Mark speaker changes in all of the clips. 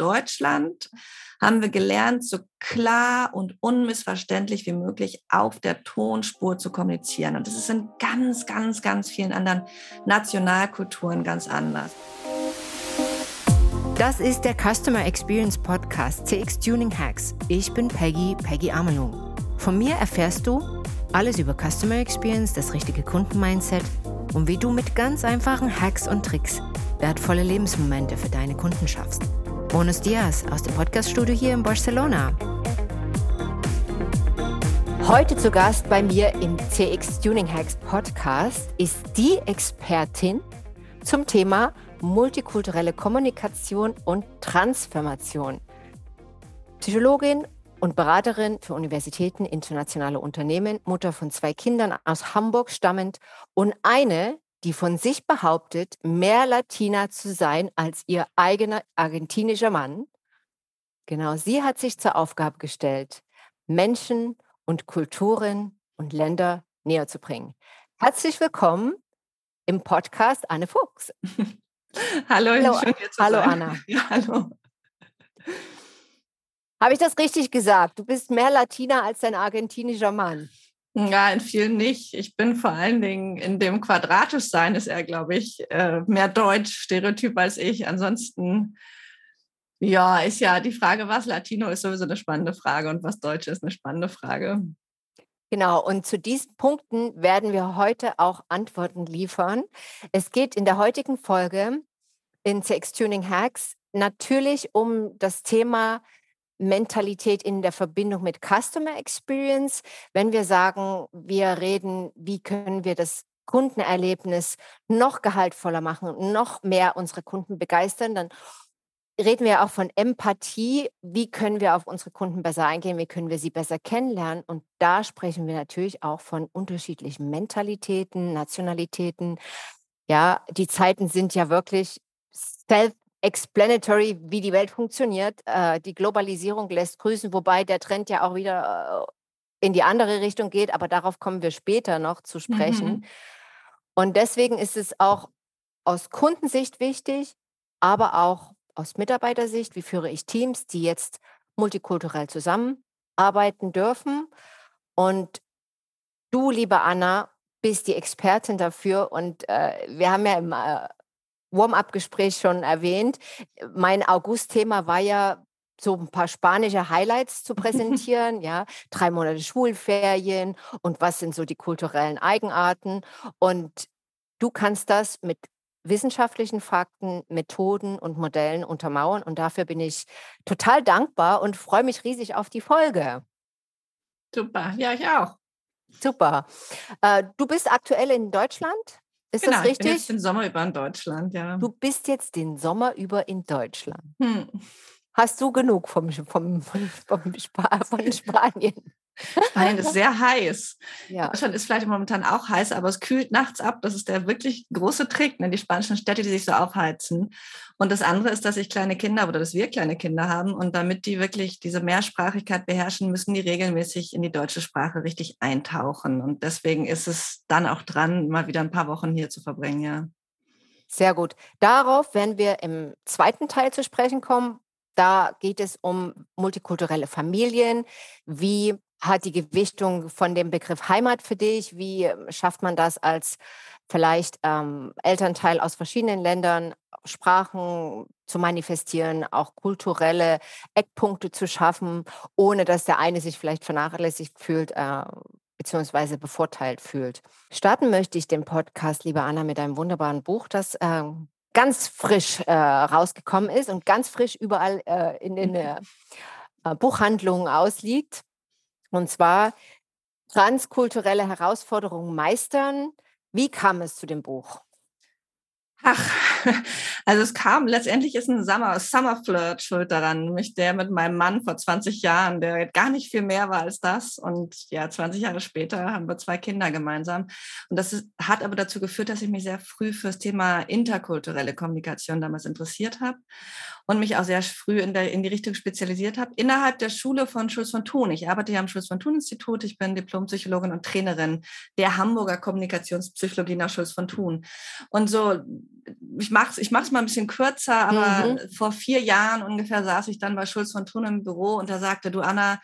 Speaker 1: Deutschland haben wir gelernt, so klar und unmissverständlich wie möglich auf der Tonspur zu kommunizieren. Und das ist in ganz, ganz, ganz vielen anderen Nationalkulturen ganz anders.
Speaker 2: Das ist der Customer Experience Podcast CX Tuning Hacks. Ich bin Peggy, Peggy Amelung. Von mir erfährst du alles über Customer Experience, das richtige Kundenmindset und wie du mit ganz einfachen Hacks und Tricks wertvolle Lebensmomente für deine Kunden schaffst. Bonus Dias aus dem Podcaststudio hier in Barcelona. Heute zu Gast bei mir im CX Tuning Hacks Podcast ist die Expertin zum Thema multikulturelle Kommunikation und Transformation. Psychologin und Beraterin für Universitäten, internationale Unternehmen, Mutter von zwei Kindern aus Hamburg stammend und eine, die von sich behauptet, mehr Latina zu sein als ihr eigener argentinischer Mann. Genau, sie hat sich zur Aufgabe gestellt, Menschen und Kulturen und Länder näher zu bringen. Herzlich willkommen im Podcast Anne Fuchs.
Speaker 1: hallo,
Speaker 2: hallo, schön, hallo Anna.
Speaker 1: Ja, hallo.
Speaker 2: Habe ich das richtig gesagt? Du bist mehr Latina als dein argentinischer Mann.
Speaker 1: Ja, in vielen nicht. Ich bin vor allen Dingen in dem Quadratischsein ist er, glaube ich, äh, mehr Deutsch-Stereotyp als ich. Ansonsten, ja, ist ja die Frage, was Latino ist sowieso eine spannende Frage und was Deutsch ist eine spannende Frage.
Speaker 2: Genau, und zu diesen Punkten werden wir heute auch Antworten liefern. Es geht in der heutigen Folge in CX Tuning Hacks natürlich um das Thema Mentalität in der Verbindung mit Customer Experience. Wenn wir sagen, wir reden, wie können wir das Kundenerlebnis noch gehaltvoller machen, noch mehr unsere Kunden begeistern, dann reden wir auch von Empathie. Wie können wir auf unsere Kunden besser eingehen? Wie können wir sie besser kennenlernen? Und da sprechen wir natürlich auch von unterschiedlichen Mentalitäten, Nationalitäten. Ja, die Zeiten sind ja wirklich self explanatory, wie die Welt funktioniert. Äh, die Globalisierung lässt grüßen, wobei der Trend ja auch wieder äh, in die andere Richtung geht, aber darauf kommen wir später noch zu sprechen. Mhm. Und deswegen ist es auch aus Kundensicht wichtig, aber auch aus Mitarbeitersicht, wie führe ich Teams, die jetzt multikulturell zusammenarbeiten dürfen. Und du, liebe Anna, bist die Expertin dafür. Und äh, wir haben ja im äh, Warm-up-Gespräch schon erwähnt. Mein August-Thema war ja, so ein paar spanische Highlights zu präsentieren, ja, drei Monate Schulferien und was sind so die kulturellen Eigenarten. Und du kannst das mit wissenschaftlichen Fakten, Methoden und Modellen untermauern. Und dafür bin ich total dankbar und freue mich riesig auf die Folge.
Speaker 1: Super, ja, ich auch.
Speaker 2: Super. Äh, du bist aktuell in Deutschland? Ist
Speaker 1: genau,
Speaker 2: das richtig? Ich bin
Speaker 1: jetzt den Sommer über in Deutschland, ja.
Speaker 2: Du bist jetzt den Sommer über in Deutschland. Hm. Hast du genug vom, vom, vom, Sp von Spanien?
Speaker 1: Spanien ist sehr heiß. Ja. Deutschland ist vielleicht momentan auch heiß, aber es kühlt nachts ab. Das ist der wirklich große Trick, ne? die spanischen Städte, die sich so aufheizen. Und das andere ist, dass ich kleine Kinder oder dass wir kleine Kinder haben. Und damit die wirklich diese Mehrsprachigkeit beherrschen, müssen die regelmäßig in die deutsche Sprache richtig eintauchen. Und deswegen ist es dann auch dran, mal wieder ein paar Wochen hier zu verbringen, ja.
Speaker 2: Sehr gut. Darauf werden wir im zweiten Teil zu sprechen kommen. Da geht es um multikulturelle Familien. Wie hat die Gewichtung von dem Begriff Heimat für dich? Wie ähm, schafft man das als vielleicht ähm, Elternteil aus verschiedenen Ländern, Sprachen zu manifestieren, auch kulturelle Eckpunkte zu schaffen, ohne dass der eine sich vielleicht vernachlässigt fühlt, äh, beziehungsweise bevorteilt fühlt. Starten möchte ich den Podcast, liebe Anna, mit einem wunderbaren Buch, das äh, ganz frisch äh, rausgekommen ist und ganz frisch überall äh, in den äh, Buchhandlungen ausliegt. Und zwar transkulturelle Herausforderungen meistern. Wie kam es zu dem Buch?
Speaker 1: Ach, also es kam, letztendlich ist ein Summer, Summer Flirt schuld daran, nämlich der mit meinem Mann vor 20 Jahren, der gar nicht viel mehr war als das. Und ja, 20 Jahre später haben wir zwei Kinder gemeinsam. Und das ist, hat aber dazu geführt, dass ich mich sehr früh für das Thema interkulturelle Kommunikation damals interessiert habe und mich auch sehr früh in, der, in die Richtung spezialisiert habe. Innerhalb der Schule von Schulz von Thun. Ich arbeite ja am Schulz von Thun Institut. Ich bin Diplompsychologin und Trainerin der Hamburger Kommunikationspsychologie nach Schulz von Thun. Und so ich mache es ich mach's mal ein bisschen kürzer, aber mhm. vor vier Jahren ungefähr saß ich dann bei Schulz von Thun im Büro und da sagte, du Anna,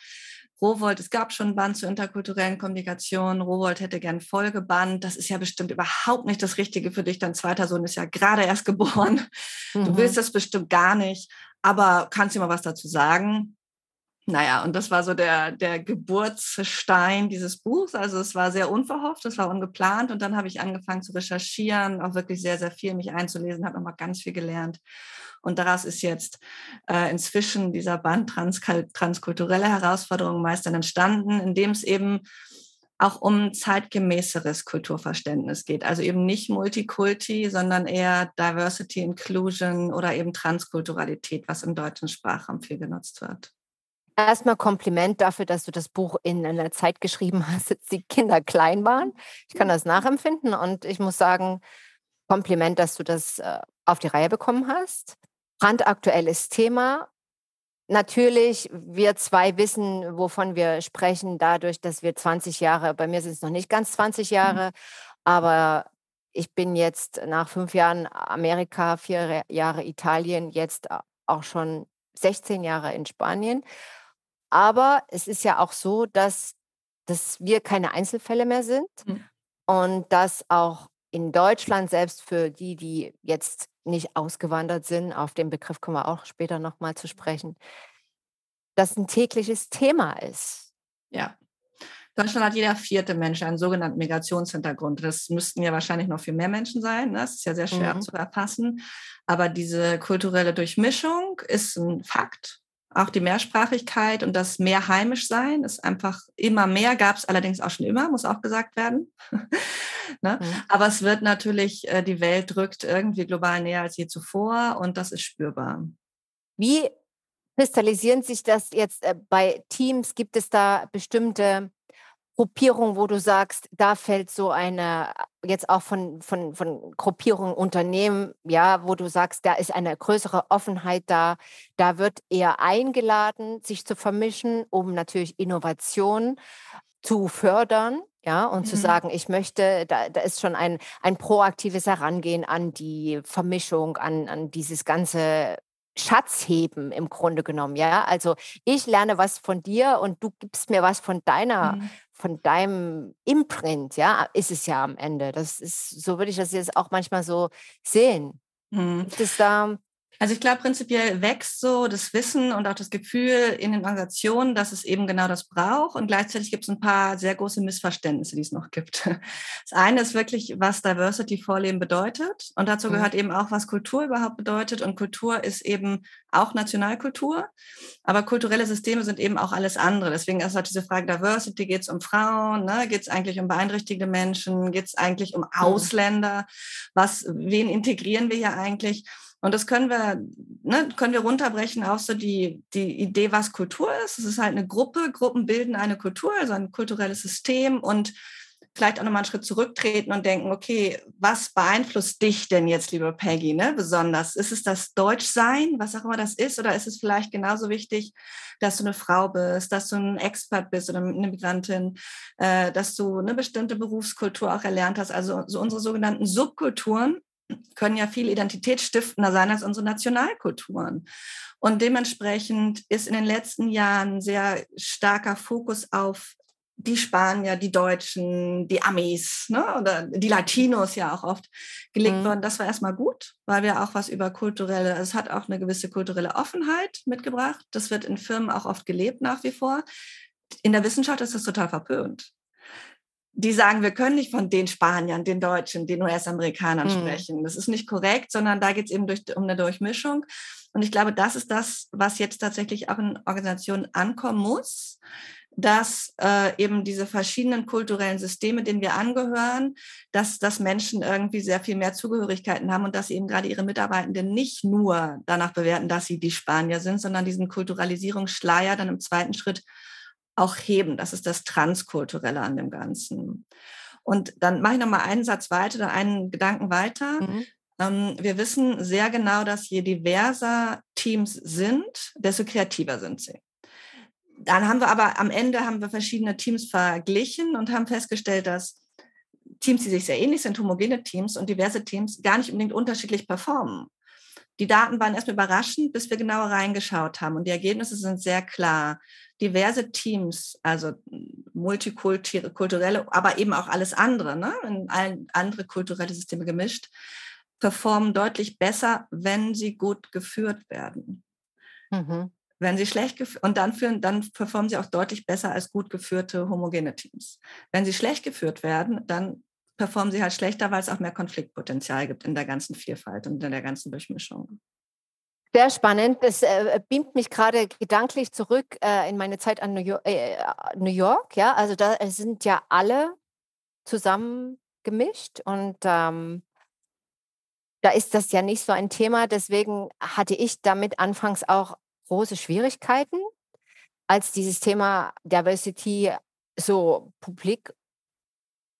Speaker 1: Rowold, es gab schon ein Band zur interkulturellen Kommunikation. Rowold hätte gern Folgeband. Das ist ja bestimmt überhaupt nicht das Richtige für dich. Dein zweiter Sohn ist ja gerade erst geboren. Mhm. Du willst das bestimmt gar nicht. Aber kannst du mal was dazu sagen? Naja, und das war so der, der Geburtsstein dieses Buchs. Also es war sehr unverhofft, es war ungeplant. Und dann habe ich angefangen zu recherchieren, auch wirklich sehr, sehr viel mich einzulesen, habe nochmal ganz viel gelernt. Und daraus ist jetzt äh, inzwischen dieser Band Trans transkulturelle Herausforderungen meistern entstanden, in dem es eben auch um zeitgemäßeres Kulturverständnis geht. Also eben nicht Multikulti, sondern eher Diversity, Inclusion oder eben Transkulturalität, was im deutschen Sprachraum viel genutzt wird.
Speaker 2: Erstmal Kompliment dafür, dass du das Buch in einer Zeit geschrieben hast, als die Kinder klein waren. Ich kann das nachempfinden und ich muss sagen, Kompliment, dass du das äh, auf die Reihe bekommen hast. Brandaktuelles Thema. Natürlich, wir zwei wissen, wovon wir sprechen, dadurch, dass wir 20 Jahre, bei mir sind es noch nicht ganz 20 mhm. Jahre, aber ich bin jetzt nach fünf Jahren Amerika, vier Jahre Italien, jetzt auch schon 16 Jahre in Spanien. Aber es ist ja auch so, dass, dass wir keine Einzelfälle mehr sind mhm. und dass auch in Deutschland, selbst für die, die jetzt nicht ausgewandert sind, auf den Begriff kommen wir auch später nochmal zu sprechen, das ein tägliches Thema ist.
Speaker 1: Ja. Deutschland hat jeder vierte Mensch einen sogenannten Migrationshintergrund. Das müssten ja wahrscheinlich noch viel mehr Menschen sein. Ne? Das ist ja sehr schwer mhm. zu erfassen. Aber diese kulturelle Durchmischung ist ein Fakt auch die Mehrsprachigkeit und das mehr heimisch sein ist einfach immer mehr, gab es allerdings auch schon immer, muss auch gesagt werden. ne? mhm. Aber es wird natürlich, äh, die Welt drückt irgendwie global näher als je zuvor und das ist spürbar.
Speaker 2: Wie kristallisieren sich das jetzt äh, bei Teams? Gibt es da bestimmte Gruppierung, wo du sagst, da fällt so eine, jetzt auch von, von, von Gruppierungen Unternehmen, ja, wo du sagst, da ist eine größere Offenheit da, da wird eher eingeladen, sich zu vermischen, um natürlich Innovation zu fördern, ja, und mhm. zu sagen, ich möchte, da, da ist schon ein, ein proaktives Herangehen an die Vermischung, an, an dieses ganze Schatzheben im Grunde genommen, ja. Also ich lerne was von dir und du gibst mir was von deiner, mhm von deinem Imprint, ja, ist es ja am Ende. Das ist, so würde ich das jetzt auch manchmal so sehen. Mhm. Gibt es da
Speaker 1: also ich glaube, prinzipiell wächst so das Wissen und auch das Gefühl in den Organisationen, dass es eben genau das braucht. Und gleichzeitig gibt es ein paar sehr große Missverständnisse, die es noch gibt. Das eine ist wirklich, was Diversity Vorleben bedeutet. Und dazu mhm. gehört eben auch, was Kultur überhaupt bedeutet. Und Kultur ist eben auch Nationalkultur. Aber kulturelle Systeme sind eben auch alles andere. Deswegen ist halt diese Frage Diversity, geht es um Frauen, ne? geht es eigentlich um beeinträchtigte Menschen, geht es eigentlich um mhm. Ausländer? Was, wen integrieren wir hier eigentlich? Und das können wir, ne, können wir runterbrechen auf so die, die Idee, was Kultur ist. Es ist halt eine Gruppe, Gruppen bilden eine Kultur, also ein kulturelles System und vielleicht auch nochmal einen Schritt zurücktreten und denken, okay, was beeinflusst dich denn jetzt, liebe Peggy, ne, besonders? Ist es das Deutschsein, was auch immer das ist, oder ist es vielleicht genauso wichtig, dass du eine Frau bist, dass du ein Expert bist oder eine Migrantin, äh, dass du eine bestimmte Berufskultur auch erlernt hast, also so unsere sogenannten Subkulturen, können ja viel identitätsstiftender sein als unsere Nationalkulturen. Und dementsprechend ist in den letzten Jahren sehr starker Fokus auf die Spanier, die Deutschen, die Amis ne? oder die Latinos ja auch oft gelegt mhm. worden. Das war erstmal gut, weil wir auch was über kulturelle, es hat auch eine gewisse kulturelle Offenheit mitgebracht. Das wird in Firmen auch oft gelebt nach wie vor. In der Wissenschaft ist das total verpönt die sagen, wir können nicht von den Spaniern, den Deutschen, den US-Amerikanern mhm. sprechen. Das ist nicht korrekt, sondern da geht es eben durch, um eine Durchmischung. Und ich glaube, das ist das, was jetzt tatsächlich auch in Organisationen ankommen muss, dass äh, eben diese verschiedenen kulturellen Systeme, denen wir angehören, dass, dass Menschen irgendwie sehr viel mehr Zugehörigkeiten haben und dass eben gerade ihre Mitarbeitenden nicht nur danach bewerten, dass sie die Spanier sind, sondern diesen Kulturalisierungsschleier dann im zweiten Schritt auch heben. Das ist das Transkulturelle an dem Ganzen. Und dann mache ich noch mal einen Satz weiter oder einen Gedanken weiter. Mhm. Ähm, wir wissen sehr genau, dass je diverser Teams sind, desto kreativer sind sie. Dann haben wir aber am Ende haben wir verschiedene Teams verglichen und haben festgestellt, dass Teams, die sich sehr ähnlich sind, homogene Teams und diverse Teams, gar nicht unbedingt unterschiedlich performen. Die Daten waren erstmal überraschend, bis wir genauer reingeschaut haben. Und die Ergebnisse sind sehr klar. Diverse Teams, also multikulturelle, aber eben auch alles andere, ne? in allen andere kulturelle Systeme gemischt, performen deutlich besser, wenn sie gut geführt werden. Mhm. Wenn sie schlecht geführt und dann führen, dann performen sie auch deutlich besser als gut geführte homogene Teams. Wenn sie schlecht geführt werden, dann performen sie halt schlechter, weil es auch mehr Konfliktpotenzial gibt in der ganzen Vielfalt und in der ganzen Durchmischung.
Speaker 2: Sehr spannend. Das äh, beamt mich gerade gedanklich zurück äh, in meine Zeit an New York, äh, New York. Ja, also da sind ja alle zusammen gemischt und ähm, da ist das ja nicht so ein Thema. Deswegen hatte ich damit anfangs auch große Schwierigkeiten, als dieses Thema Diversity so publik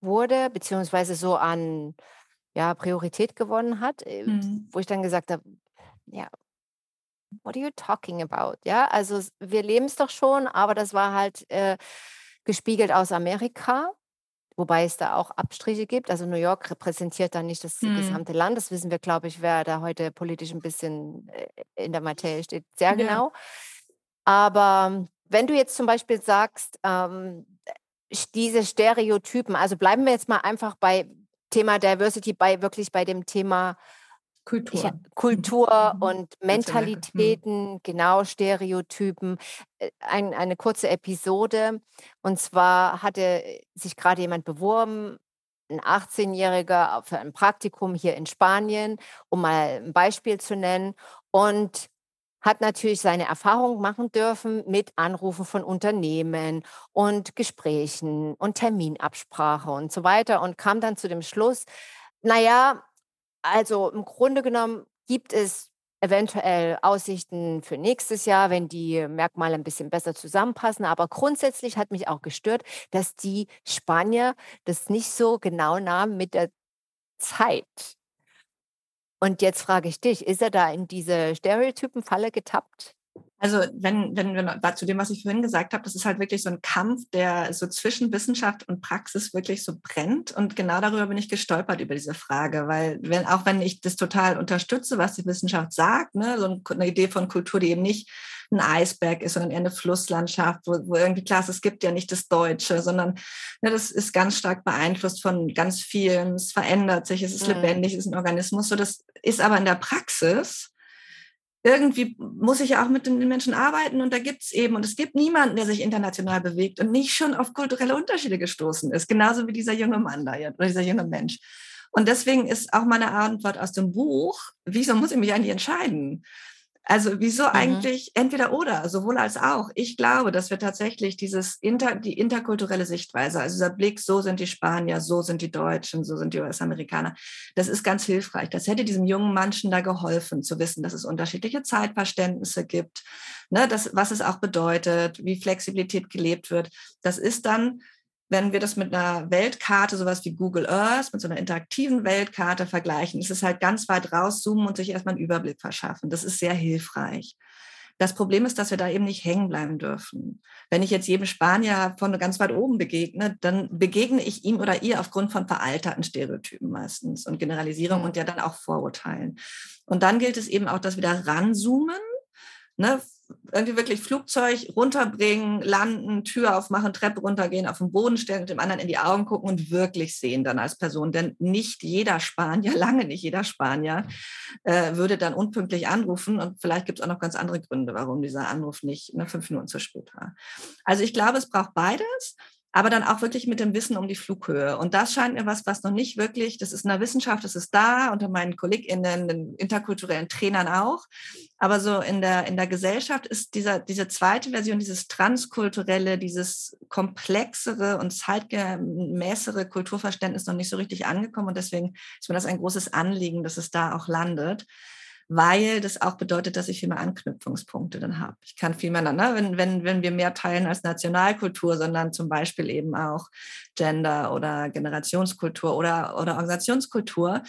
Speaker 2: wurde, beziehungsweise so an ja, Priorität gewonnen hat, äh, mhm. wo ich dann gesagt habe, ja, what are you talking about? Ja, also wir leben es doch schon, aber das war halt äh, gespiegelt aus Amerika, wobei es da auch Abstriche gibt. Also New York repräsentiert da nicht das mhm. gesamte Land. Das wissen wir, glaube ich, wer da heute politisch ein bisschen äh, in der Materie steht, sehr ja. genau. Aber wenn du jetzt zum Beispiel sagst, ähm, diese Stereotypen, also bleiben wir jetzt mal einfach bei Thema Diversity, bei wirklich bei dem Thema Kultur, ich, Kultur mhm. und mhm. Mentalitäten, mhm. genau, Stereotypen. Äh, ein, eine kurze Episode. Und zwar hatte sich gerade jemand beworben, ein 18-Jähriger für ein Praktikum hier in Spanien, um mal ein Beispiel zu nennen. Und hat natürlich seine Erfahrung machen dürfen mit Anrufen von Unternehmen und Gesprächen und Terminabsprache und so weiter und kam dann zu dem Schluss, naja, also im Grunde genommen gibt es eventuell Aussichten für nächstes Jahr, wenn die Merkmale ein bisschen besser zusammenpassen. Aber grundsätzlich hat mich auch gestört, dass die Spanier das nicht so genau nahmen mit der Zeit. Und jetzt frage ich dich, ist er da in diese Stereotypenfalle getappt?
Speaker 1: Also wenn, wenn wir zu dem, was ich vorhin gesagt habe, das ist halt wirklich so ein Kampf, der so zwischen Wissenschaft und Praxis wirklich so brennt. Und genau darüber bin ich gestolpert über diese Frage, weil wenn, auch wenn ich das total unterstütze, was die Wissenschaft sagt, ne, so eine Idee von Kultur, die eben nicht ein Eisberg ist, sondern eher eine Flusslandschaft, wo, wo irgendwie klar ist, es gibt ja nicht das Deutsche, sondern ne, das ist ganz stark beeinflusst von ganz vielen, es verändert sich, es ist mhm. lebendig, es ist ein Organismus. So, das ist aber in der Praxis irgendwie muss ich ja auch mit den Menschen arbeiten und da gibt es eben, und es gibt niemanden, der sich international bewegt und nicht schon auf kulturelle Unterschiede gestoßen ist, genauso wie dieser junge Mann da jetzt, oder dieser junge Mensch. Und deswegen ist auch meine Antwort aus dem Buch, wieso muss ich mich eigentlich entscheiden? Also wieso mhm. eigentlich entweder oder, sowohl als auch. Ich glaube, dass wir tatsächlich dieses inter, die interkulturelle Sichtweise, also dieser Blick, so sind die Spanier, so sind die Deutschen, so sind die US-Amerikaner, das ist ganz hilfreich. Das hätte diesem jungen Menschen da geholfen, zu wissen, dass es unterschiedliche Zeitverständnisse gibt, ne, das, was es auch bedeutet, wie Flexibilität gelebt wird. Das ist dann wenn wir das mit einer Weltkarte, sowas wie Google Earth, mit so einer interaktiven Weltkarte vergleichen, ist es halt ganz weit rauszoomen und sich erstmal einen Überblick verschaffen. Das ist sehr hilfreich. Das Problem ist, dass wir da eben nicht hängen bleiben dürfen. Wenn ich jetzt jedem Spanier von ganz weit oben begegne, dann begegne ich ihm oder ihr aufgrund von veralterten Stereotypen meistens und Generalisierung und ja dann auch Vorurteilen. Und dann gilt es eben auch, das wieder ranzoomen, ne, irgendwie wirklich Flugzeug runterbringen, landen, Tür aufmachen, Treppe runtergehen, auf den Boden stellen und dem anderen in die Augen gucken und wirklich sehen dann als Person. Denn nicht jeder Spanier, lange nicht jeder Spanier, äh, würde dann unpünktlich anrufen. Und vielleicht gibt es auch noch ganz andere Gründe, warum dieser Anruf nicht ne, fünf Minuten zu spät war. Also ich glaube, es braucht beides aber dann auch wirklich mit dem Wissen um die Flughöhe. Und das scheint mir was, was noch nicht wirklich, das ist in der Wissenschaft, das ist da, unter meinen KollegInnen, den interkulturellen Trainern auch. Aber so in der, in der Gesellschaft ist dieser, diese zweite Version, dieses transkulturelle, dieses komplexere und zeitgemäßere Kulturverständnis noch nicht so richtig angekommen. Und deswegen ist mir das ein großes Anliegen, dass es da auch landet weil das auch bedeutet, dass ich viel mehr Anknüpfungspunkte dann habe. Ich kann viel mehr, ne, wenn, wenn, wenn wir mehr teilen als Nationalkultur, sondern zum Beispiel eben auch Gender oder Generationskultur oder, oder Organisationskultur,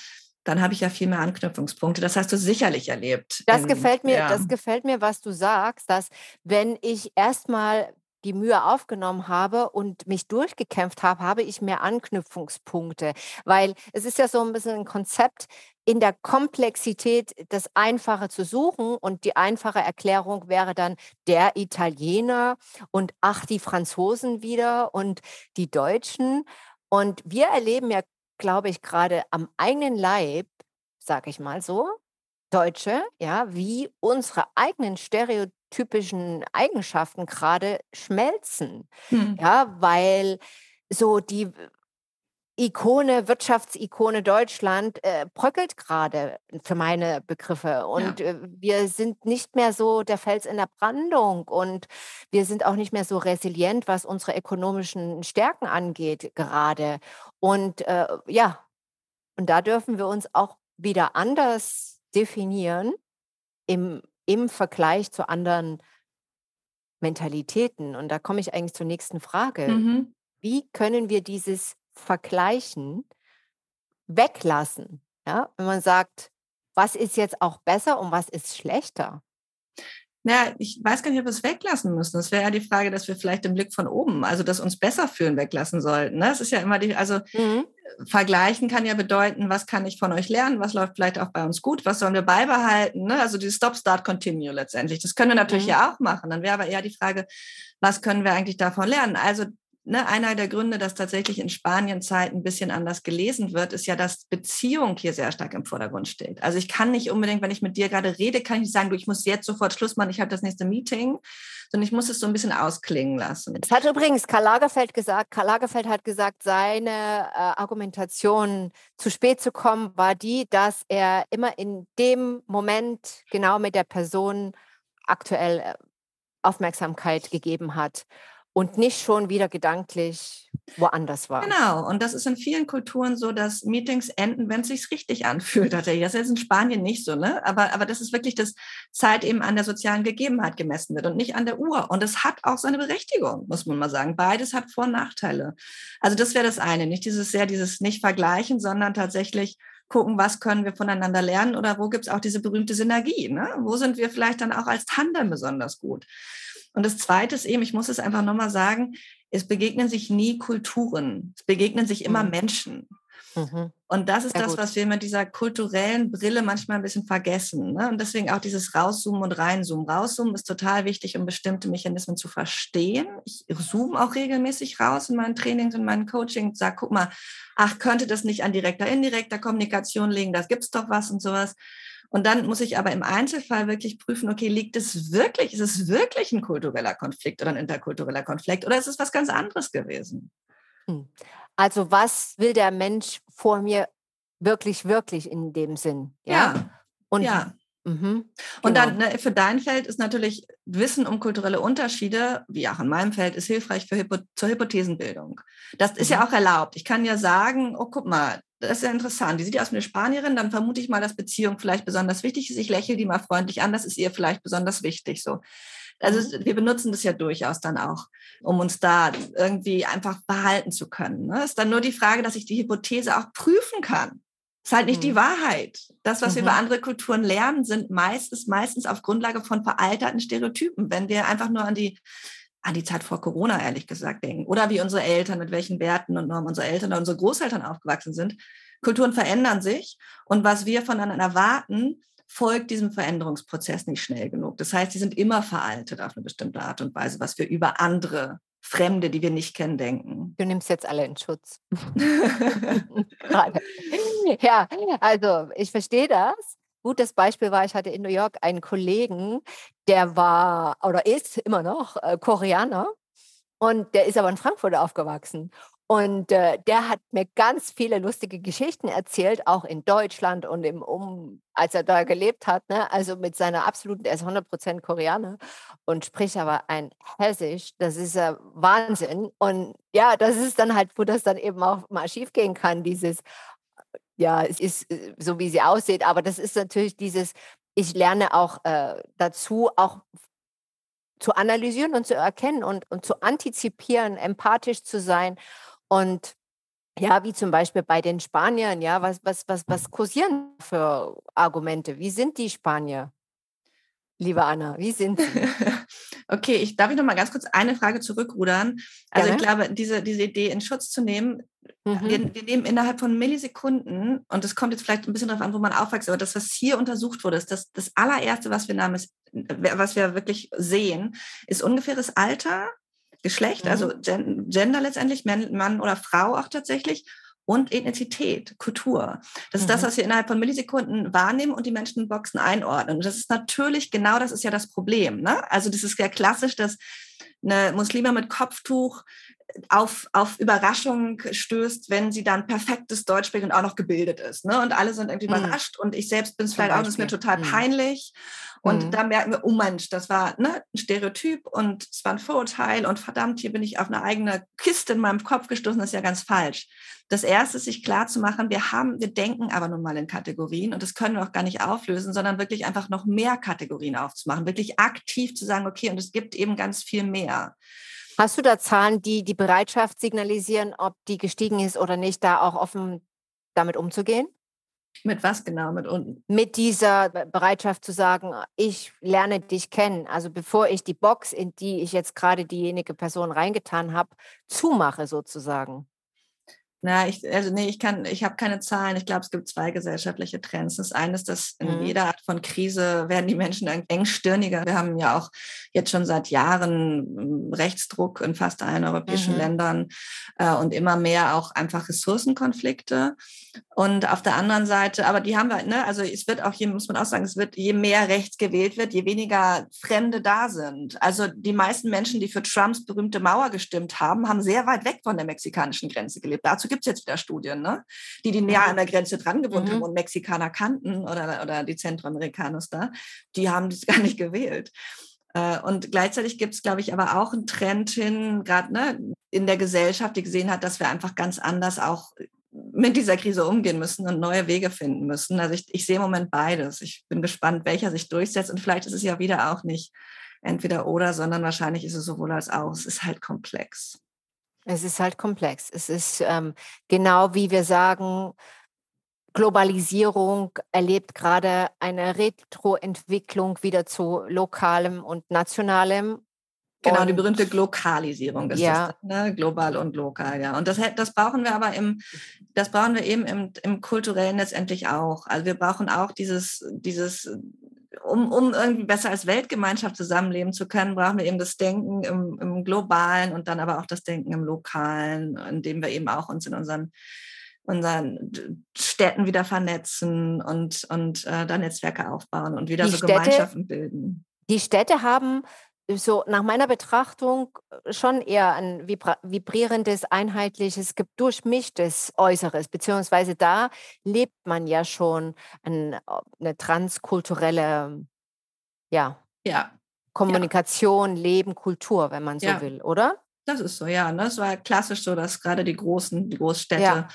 Speaker 1: dann habe ich ja viel mehr Anknüpfungspunkte. Das hast du sicherlich erlebt.
Speaker 2: Das in, gefällt mir, ja. das gefällt mir, was du sagst, dass wenn ich erstmal die Mühe aufgenommen habe und mich durchgekämpft habe, habe ich mehr Anknüpfungspunkte. Weil es ist ja so ein bisschen ein Konzept, in der Komplexität das Einfache zu suchen. Und die einfache Erklärung wäre dann der Italiener und ach, die Franzosen wieder und die Deutschen. Und wir erleben ja, glaube ich, gerade am eigenen Leib, sage ich mal so, Deutsche, ja, wie unsere eigenen stereotypischen Eigenschaften gerade schmelzen. Hm. Ja, weil so die Ikone, Wirtschaftsikone Deutschland äh, bröckelt gerade für meine Begriffe. Und ja. äh, wir sind nicht mehr so der Fels in der Brandung und wir sind auch nicht mehr so resilient, was unsere ökonomischen Stärken angeht gerade. Und äh, ja, und da dürfen wir uns auch wieder anders definieren im, im Vergleich zu anderen Mentalitäten. Und da komme ich eigentlich zur nächsten Frage. Mhm. Wie können wir dieses Vergleichen weglassen? Ja, wenn man sagt, was ist jetzt auch besser und was ist schlechter?
Speaker 1: Naja, ich weiß gar nicht, ob wir es weglassen müssen. Das wäre ja die Frage, dass wir vielleicht den Blick von oben, also das uns besser fühlen, weglassen sollten. Ne? Das ist ja immer die, also mhm. vergleichen kann ja bedeuten, was kann ich von euch lernen, was läuft vielleicht auch bei uns gut, was sollen wir beibehalten. Ne? Also die Stop, Start, Continue letztendlich. Das können wir natürlich mhm. ja auch machen. Dann wäre aber eher die Frage, was können wir eigentlich davon lernen? Also Ne, einer der Gründe, dass tatsächlich in Spanien Zeit ein bisschen anders gelesen wird, ist ja, dass Beziehung hier sehr stark im Vordergrund steht. Also ich kann nicht unbedingt, wenn ich mit dir gerade rede, kann ich nicht sagen, du, ich muss jetzt sofort Schluss machen, ich habe das nächste Meeting, sondern ich muss es so ein bisschen ausklingen lassen.
Speaker 2: Das hat übrigens Karl Lagerfeld gesagt. Karl Lagerfeld hat gesagt, seine äh, Argumentation, zu spät zu kommen, war die, dass er immer in dem Moment genau mit der Person aktuell äh, Aufmerksamkeit gegeben hat und nicht schon wieder gedanklich woanders war.
Speaker 1: Genau, und das ist in vielen Kulturen so, dass Meetings enden, wenn es sich richtig anfühlt. Das ist jetzt in Spanien nicht so, ne? Aber, aber das ist wirklich, dass Zeit eben an der sozialen Gegebenheit gemessen wird und nicht an der Uhr. Und es hat auch seine Berechtigung, muss man mal sagen. Beides hat Vor- und Nachteile. Also das wäre das eine, nicht dieses sehr, dieses nicht vergleichen, sondern tatsächlich gucken, was können wir voneinander lernen oder wo gibt es auch diese berühmte Synergie. Ne? Wo sind wir vielleicht dann auch als Tandem besonders gut? Und das Zweite ist eben, ich muss es einfach nochmal sagen, es begegnen sich nie Kulturen, es begegnen sich immer mhm. Menschen. Mhm. Und das ist Sehr das, gut. was wir mit dieser kulturellen Brille manchmal ein bisschen vergessen. Ne? Und deswegen auch dieses Rauszoomen und Reinzoomen. Rauszoomen ist total wichtig, um bestimmte Mechanismen zu verstehen. Ich zoome auch regelmäßig raus in meinen Trainings und meinen Coachings, sage, guck mal, ach, könnte das nicht an direkter, indirekter Kommunikation liegen, da gibt es doch was und sowas. Und dann muss ich aber im Einzelfall wirklich prüfen, okay, liegt es wirklich, ist es wirklich ein kultureller Konflikt oder ein interkultureller Konflikt oder ist es was ganz anderes gewesen?
Speaker 2: Hm. Also was will der Mensch vor mir wirklich, wirklich in dem Sinn?
Speaker 1: Ja. ja. Und ja. Mhm, genau. Und dann ne, für dein Feld ist natürlich Wissen um kulturelle Unterschiede, wie auch in meinem Feld, ist hilfreich für Hypo zur Hypothesenbildung. Das ist mhm. ja auch erlaubt. Ich kann ja sagen, oh, guck mal, das ist ja interessant. Die sieht aus wie eine Spanierin, dann vermute ich mal, dass Beziehung vielleicht besonders wichtig ist. Ich lächle die mal freundlich an, das ist ihr vielleicht besonders wichtig. So. Also mhm. wir benutzen das ja durchaus dann auch, um uns da irgendwie einfach behalten zu können. Ne? Ist dann nur die Frage, dass ich die Hypothese auch prüfen kann. Ist halt nicht mhm. die Wahrheit. Das, was mhm. wir über mhm. andere Kulturen lernen, sind meistens, meistens auf Grundlage von veralterten Stereotypen. Wenn wir einfach nur an die an die Zeit vor Corona, ehrlich gesagt, denken. Oder wie unsere Eltern, mit welchen Werten und Normen unsere Eltern oder unsere Großeltern aufgewachsen sind. Kulturen verändern sich und was wir voneinander erwarten, folgt diesem Veränderungsprozess nicht schnell genug. Das heißt, sie sind immer veraltet auf eine bestimmte Art und Weise, was wir über andere Fremde, die wir nicht kennen, denken.
Speaker 2: Du nimmst jetzt alle in Schutz. ja, also ich verstehe das gutes Beispiel war, ich hatte in New York einen Kollegen, der war oder ist immer noch äh, Koreaner und der ist aber in Frankfurt aufgewachsen. Und äh, der hat mir ganz viele lustige Geschichten erzählt, auch in Deutschland und im um, als er da gelebt hat. Ne? Also mit seiner absoluten, er ist 100% Koreaner und spricht aber ein Hessisch. Das ist äh, Wahnsinn. Und ja, das ist dann halt, wo das dann eben auch mal schief gehen kann, dieses, ja, es ist äh, so, wie sie aussieht. Aber das ist natürlich dieses, ich lerne auch äh, dazu, auch zu analysieren und zu erkennen und, und zu antizipieren, empathisch zu sein. Und ja, wie zum Beispiel bei den Spaniern, ja, was, was, was, was kursieren für Argumente? Wie sind die Spanier? Liebe Anna, wie sind sie?
Speaker 1: Okay, ich darf ich noch mal ganz kurz eine Frage zurückrudern. Also Gerne. ich glaube, diese, diese Idee in Schutz zu nehmen, mhm. wir, wir, nehmen innerhalb von Millisekunden, und das kommt jetzt vielleicht ein bisschen darauf an, wo man aufwächst, aber das, was hier untersucht wurde, ist das, das allererste, was wir nahmen, ist, was wir wirklich sehen, ist ungefähres Alter, Geschlecht, mhm. also Gender letztendlich, Mann oder Frau auch tatsächlich und Ethnizität, Kultur. Das ist das, mhm. was wir innerhalb von Millisekunden wahrnehmen und die Menschen in Boxen einordnen. Und das ist natürlich genau das ist ja das Problem. Ne? Also das ist ja klassisch, dass eine Muslime mit Kopftuch auf, auf Überraschung stößt, wenn sie dann perfektes Deutsch spricht und auch noch gebildet ist. Ne? Und alle sind irgendwie mhm. überrascht und ich selbst bin es vielleicht auch, das ist mir total mhm. peinlich. Und mhm. da merken wir, oh Mensch, das war ne, ein Stereotyp und es war ein Vorurteil und verdammt, hier bin ich auf eine eigene Kiste in meinem Kopf gestoßen, das ist ja ganz falsch. Das erste ist, sich klar zu machen, wir haben, wir denken aber nun mal in Kategorien und das können wir auch gar nicht auflösen, sondern wirklich einfach noch mehr Kategorien aufzumachen, wirklich aktiv zu sagen, okay, und es gibt eben ganz viel mehr.
Speaker 2: Hast du da Zahlen, die die Bereitschaft signalisieren, ob die gestiegen ist oder nicht, da auch offen damit umzugehen?
Speaker 1: Mit was genau? Mit unten?
Speaker 2: Mit dieser Bereitschaft zu sagen, ich lerne dich kennen. Also bevor ich die Box, in die ich jetzt gerade diejenige Person reingetan habe, zumache sozusagen.
Speaker 1: Na, ich, also nee, ich kann, ich habe keine Zahlen. Ich glaube, es gibt zwei gesellschaftliche Trends. Das eine ist, dass in mhm. jeder Art von Krise werden die Menschen engstirniger. Wir haben ja auch jetzt schon seit Jahren hm, Rechtsdruck in fast allen europäischen mhm. Ländern äh, und immer mehr auch einfach Ressourcenkonflikte. Und auf der anderen Seite, aber die haben wir, ne, also es wird auch, je, muss man auch sagen, es wird, je mehr rechts gewählt wird, je weniger Fremde da sind. Also die meisten Menschen, die für Trumps berühmte Mauer gestimmt haben, haben sehr weit weg von der mexikanischen Grenze gelebt. Dazu dazu gibt es jetzt wieder Studien, ne? die, die näher an der Grenze dran gewohnt mhm. haben und Mexikaner kannten oder, oder die Zentroamerikaners da, die haben das gar nicht gewählt. Äh, und gleichzeitig gibt es, glaube ich, aber auch einen Trend hin, gerade ne, in der Gesellschaft, die gesehen hat, dass wir einfach ganz anders auch mit dieser Krise umgehen müssen und neue Wege finden müssen. Also ich, ich sehe im Moment beides. Ich bin gespannt, welcher sich durchsetzt. Und vielleicht ist es ja wieder auch nicht entweder oder, sondern wahrscheinlich ist es sowohl als auch. Es ist halt komplex.
Speaker 2: Es ist halt komplex. Es ist ähm, genau wie wir sagen, Globalisierung erlebt gerade eine Retroentwicklung wieder zu lokalem und nationalem.
Speaker 1: Genau, und, die berühmte Glokalisierung ist ja. das, ne? global und lokal, ja. Und das, das brauchen wir aber im, das brauchen wir eben im, im kulturellen letztendlich auch. Also wir brauchen auch dieses, dieses um, um irgendwie besser als Weltgemeinschaft zusammenleben zu können, brauchen wir eben das Denken im, im Globalen und dann aber auch das Denken im Lokalen, indem wir eben auch uns in unseren unseren Städten wieder vernetzen und, und äh, da Netzwerke aufbauen und wieder die so Städte, Gemeinschaften bilden.
Speaker 2: Die Städte haben so nach meiner Betrachtung äh, schon eher ein vibrierendes, einheitliches, durchmischtes Äußeres, beziehungsweise da lebt man ja schon ein, eine transkulturelle ja, ja. Kommunikation, ja. Leben, Kultur, wenn man so ja. will, oder?
Speaker 1: Das ist so, ja. Ne? Es war klassisch so, dass gerade die großen, die Großstädte ja.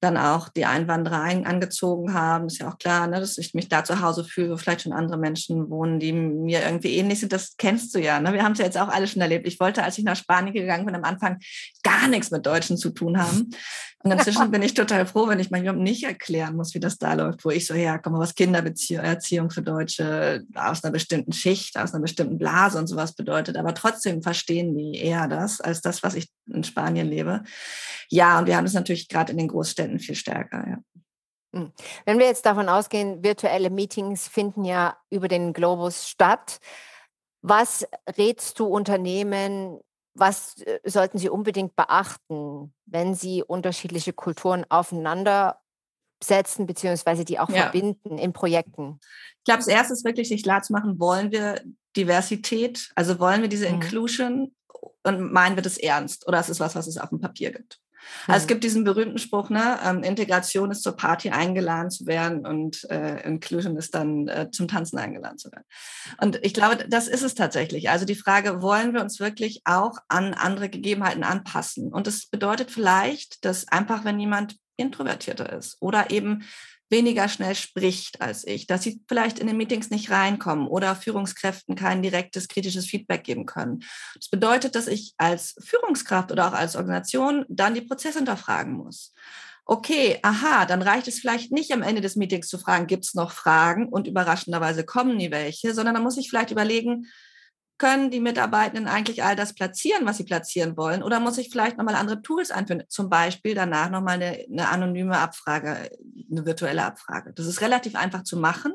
Speaker 1: dann auch die Einwanderer ein, angezogen haben. Ist ja auch klar, ne? dass ich mich da zu Hause fühle, wo vielleicht schon andere Menschen wohnen, die mir irgendwie ähnlich sind. Das kennst du ja. Ne? Wir haben es ja jetzt auch alle schon erlebt. Ich wollte, als ich nach Spanien gegangen bin, am Anfang gar nichts mit Deutschen zu tun haben. Und inzwischen bin ich total froh, wenn ich manchmal nicht erklären muss, wie das da läuft, wo ich so herkomme, was Kindererziehung für Deutsche aus einer bestimmten Schicht, aus einer bestimmten Blase und sowas bedeutet. Aber trotzdem verstehen die eher das als das, was ich in Spanien lebe. Ja, und wir haben es natürlich gerade in den Großstädten viel stärker, ja.
Speaker 2: Hm. Wenn wir jetzt davon ausgehen, virtuelle Meetings finden ja über den Globus statt. Was rätst du Unternehmen, was äh, sollten sie unbedingt beachten, wenn sie unterschiedliche Kulturen aufeinander setzen, beziehungsweise die auch ja. verbinden in Projekten?
Speaker 1: Ich glaube, das erste ist wirklich, sich klar zu machen, wollen wir Diversität, also wollen wir diese mhm. Inclusion und meinen wir das ernst oder ist es was, was es auf dem Papier gibt? Also es hm. gibt diesen berühmten Spruch, ne, ähm, Integration ist zur Party eingeladen zu werden und äh, Inclusion ist dann äh, zum Tanzen eingeladen zu werden. Und ich glaube, das ist es tatsächlich. Also die Frage, wollen wir uns wirklich auch an andere Gegebenheiten anpassen? Und das bedeutet vielleicht, dass einfach, wenn jemand introvertierter ist oder eben weniger schnell spricht als ich, dass sie vielleicht in den Meetings nicht reinkommen oder Führungskräften kein direktes kritisches Feedback geben können. Das bedeutet, dass ich als Führungskraft oder auch als Organisation dann die Prozesse hinterfragen muss. Okay, aha, dann reicht es vielleicht nicht am Ende des Meetings zu fragen, gibt es noch Fragen und überraschenderweise kommen nie welche, sondern dann muss ich vielleicht überlegen, können die Mitarbeitenden eigentlich all das platzieren, was sie platzieren wollen? Oder muss ich vielleicht nochmal andere Tools einführen? Zum Beispiel danach nochmal eine, eine anonyme Abfrage, eine virtuelle Abfrage. Das ist relativ einfach zu machen.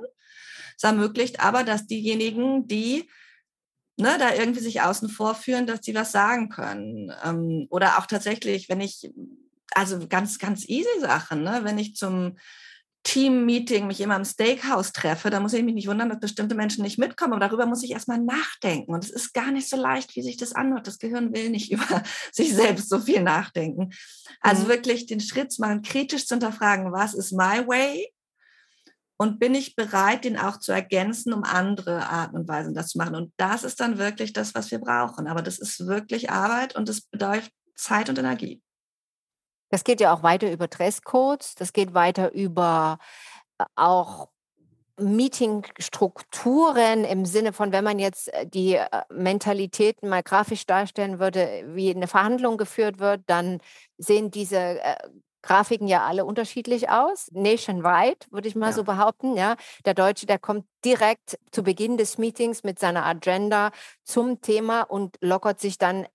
Speaker 1: Es ermöglicht aber, dass diejenigen, die ne, da irgendwie sich außen vor führen, dass die was sagen können. Ähm, oder auch tatsächlich, wenn ich, also ganz, ganz easy Sachen, ne? wenn ich zum Team-Meeting mich immer im Steakhouse treffe, da muss ich mich nicht wundern, dass bestimmte Menschen nicht mitkommen. Aber darüber muss ich erstmal nachdenken. Und es ist gar nicht so leicht, wie sich das anhört. Das Gehirn will nicht über sich selbst so viel nachdenken. Also mhm. wirklich den Schritt zu machen, kritisch zu hinterfragen, was ist my way? Und bin ich bereit, den auch zu ergänzen, um andere Arten und Weisen das zu machen? Und das ist dann wirklich das, was wir brauchen. Aber das ist wirklich Arbeit und das bedeutet Zeit und Energie.
Speaker 2: Das geht ja auch weiter über Dresscodes, das geht weiter über äh, auch Meetingstrukturen im Sinne von, wenn man jetzt äh, die äh, Mentalitäten mal grafisch darstellen würde, wie eine Verhandlung geführt wird, dann sehen diese Grafiken ja alle unterschiedlich aus. Nationwide, würde ich mal ja. so behaupten. Ja, der Deutsche, der kommt direkt zu Beginn des Meetings mit seiner Agenda zum Thema und lockert sich dann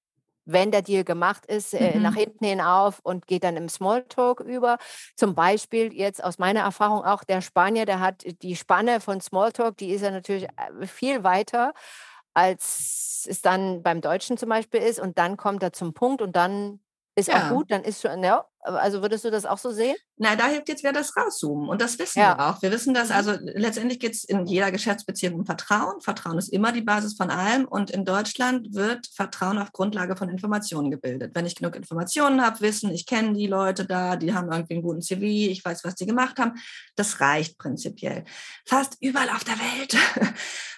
Speaker 2: wenn der Deal gemacht ist, äh, mhm. nach hinten hin auf und geht dann im Smalltalk über. Zum Beispiel jetzt aus meiner Erfahrung auch der Spanier, der hat die Spanne von Smalltalk, die ist ja natürlich äh, viel weiter, als es dann beim Deutschen zum Beispiel ist. Und dann kommt er zum Punkt und dann ist ja. auch gut, dann ist schon, ja, also würdest du das auch so sehen?
Speaker 1: Nein, da hilft jetzt wieder das Rauszoomen. Und das wissen ja. wir auch. Wir wissen das, mhm. also letztendlich geht es in jeder Geschäftsbeziehung um Vertrauen. Vertrauen ist immer die Basis von allem. Und in Deutschland wird Vertrauen auf Grundlage von Informationen gebildet. Wenn ich genug Informationen habe, wissen, ich kenne die Leute da, die haben irgendwie einen guten CV, ich weiß, was die gemacht haben, das reicht prinzipiell. Fast überall auf der Welt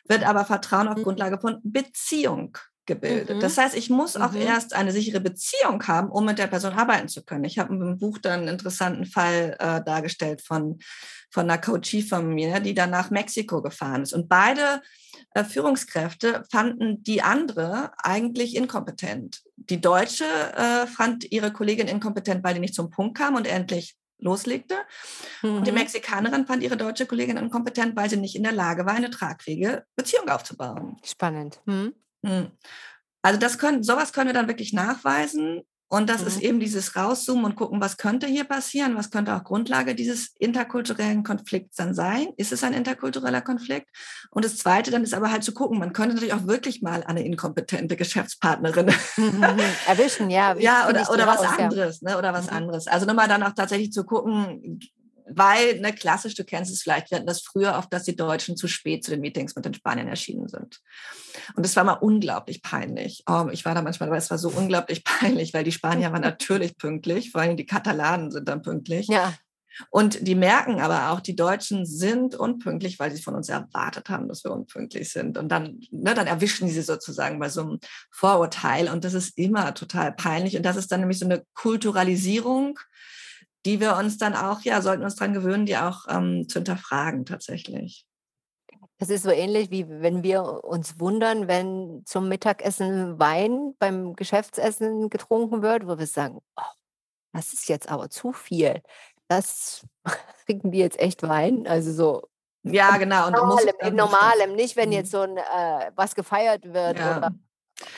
Speaker 1: wird aber Vertrauen auf mhm. Grundlage von Beziehung gebildet. Mhm. Das heißt, ich muss auch mhm. erst eine sichere Beziehung haben, um mit der Person arbeiten zu können. Ich habe im Buch dann einen interessanten Fall äh, dargestellt von, von einer Coachie von mir, die dann nach Mexiko gefahren ist. Und beide äh, Führungskräfte fanden die andere eigentlich inkompetent. Die Deutsche äh, fand ihre Kollegin inkompetent, weil die nicht zum Punkt kam und endlich loslegte. Mhm. Und die mhm. Mexikanerin fand ihre deutsche Kollegin inkompetent, weil sie nicht in der Lage war, eine tragfähige Beziehung aufzubauen.
Speaker 2: Spannend. Mhm. Hm.
Speaker 1: Also das können, sowas können wir dann wirklich nachweisen. Und das mhm. ist eben dieses Rauszoomen und gucken, was könnte hier passieren, was könnte auch Grundlage dieses interkulturellen Konflikts dann sein. Ist es ein interkultureller Konflikt? Und das Zweite dann ist aber halt zu gucken, man könnte natürlich auch wirklich mal eine inkompetente Geschäftspartnerin
Speaker 2: mhm. erwischen, ja.
Speaker 1: ja, oder, oder was raus, anderes, ja. ne, oder was mhm. anderes. Also nochmal dann auch tatsächlich zu gucken, weil, ne, klassisch, du kennst es vielleicht, wir hatten das früher oft, dass die Deutschen zu spät zu den Meetings mit den Spaniern erschienen sind. Und es war mal unglaublich peinlich. Oh, ich war da manchmal, aber es war so unglaublich peinlich, weil die Spanier waren natürlich pünktlich, vor allem die Katalanen sind dann pünktlich.
Speaker 2: Ja.
Speaker 1: Und die merken aber auch, die Deutschen sind unpünktlich, weil sie von uns erwartet haben, dass wir unpünktlich sind. Und dann, ne, dann erwischen sie sozusagen bei so einem Vorurteil. Und das ist immer total peinlich. Und das ist dann nämlich so eine Kulturalisierung die wir uns dann auch, ja, sollten uns daran gewöhnen, die auch ähm, zu hinterfragen tatsächlich.
Speaker 2: Das ist so ähnlich wie wenn wir uns wundern, wenn zum Mittagessen Wein beim Geschäftsessen getrunken wird, wo wir sagen, oh, das ist jetzt aber zu viel. Das trinken die jetzt echt Wein. Also so.
Speaker 1: Ja, genau.
Speaker 2: Und normalem, in normalem, nicht wenn jetzt mhm. so ein äh, was gefeiert wird ja. oder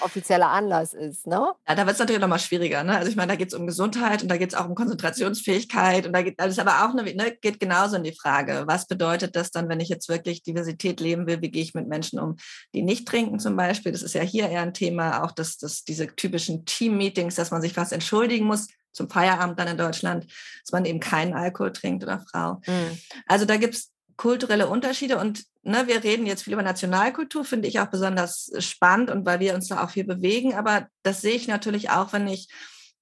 Speaker 2: offizieller Anlass ist, ne?
Speaker 1: Ja, da wird es natürlich nochmal schwieriger, ne? Also ich meine, da geht es um Gesundheit und da geht es auch um Konzentrationsfähigkeit und da geht alles aber auch eine, ne, geht genauso in die Frage, was bedeutet das dann, wenn ich jetzt wirklich Diversität leben will, wie gehe ich mit Menschen um, die nicht trinken zum Beispiel? Das ist ja hier eher ein Thema, auch dass, dass diese typischen Team-Meetings, dass man sich fast entschuldigen muss, zum Feierabend dann in Deutschland, dass man eben keinen Alkohol trinkt oder Frau. Mhm. Also da gibt es kulturelle Unterschiede und ne, wir reden jetzt viel über Nationalkultur, finde ich auch besonders spannend und weil wir uns da auch viel bewegen, aber das sehe ich natürlich auch, wenn ich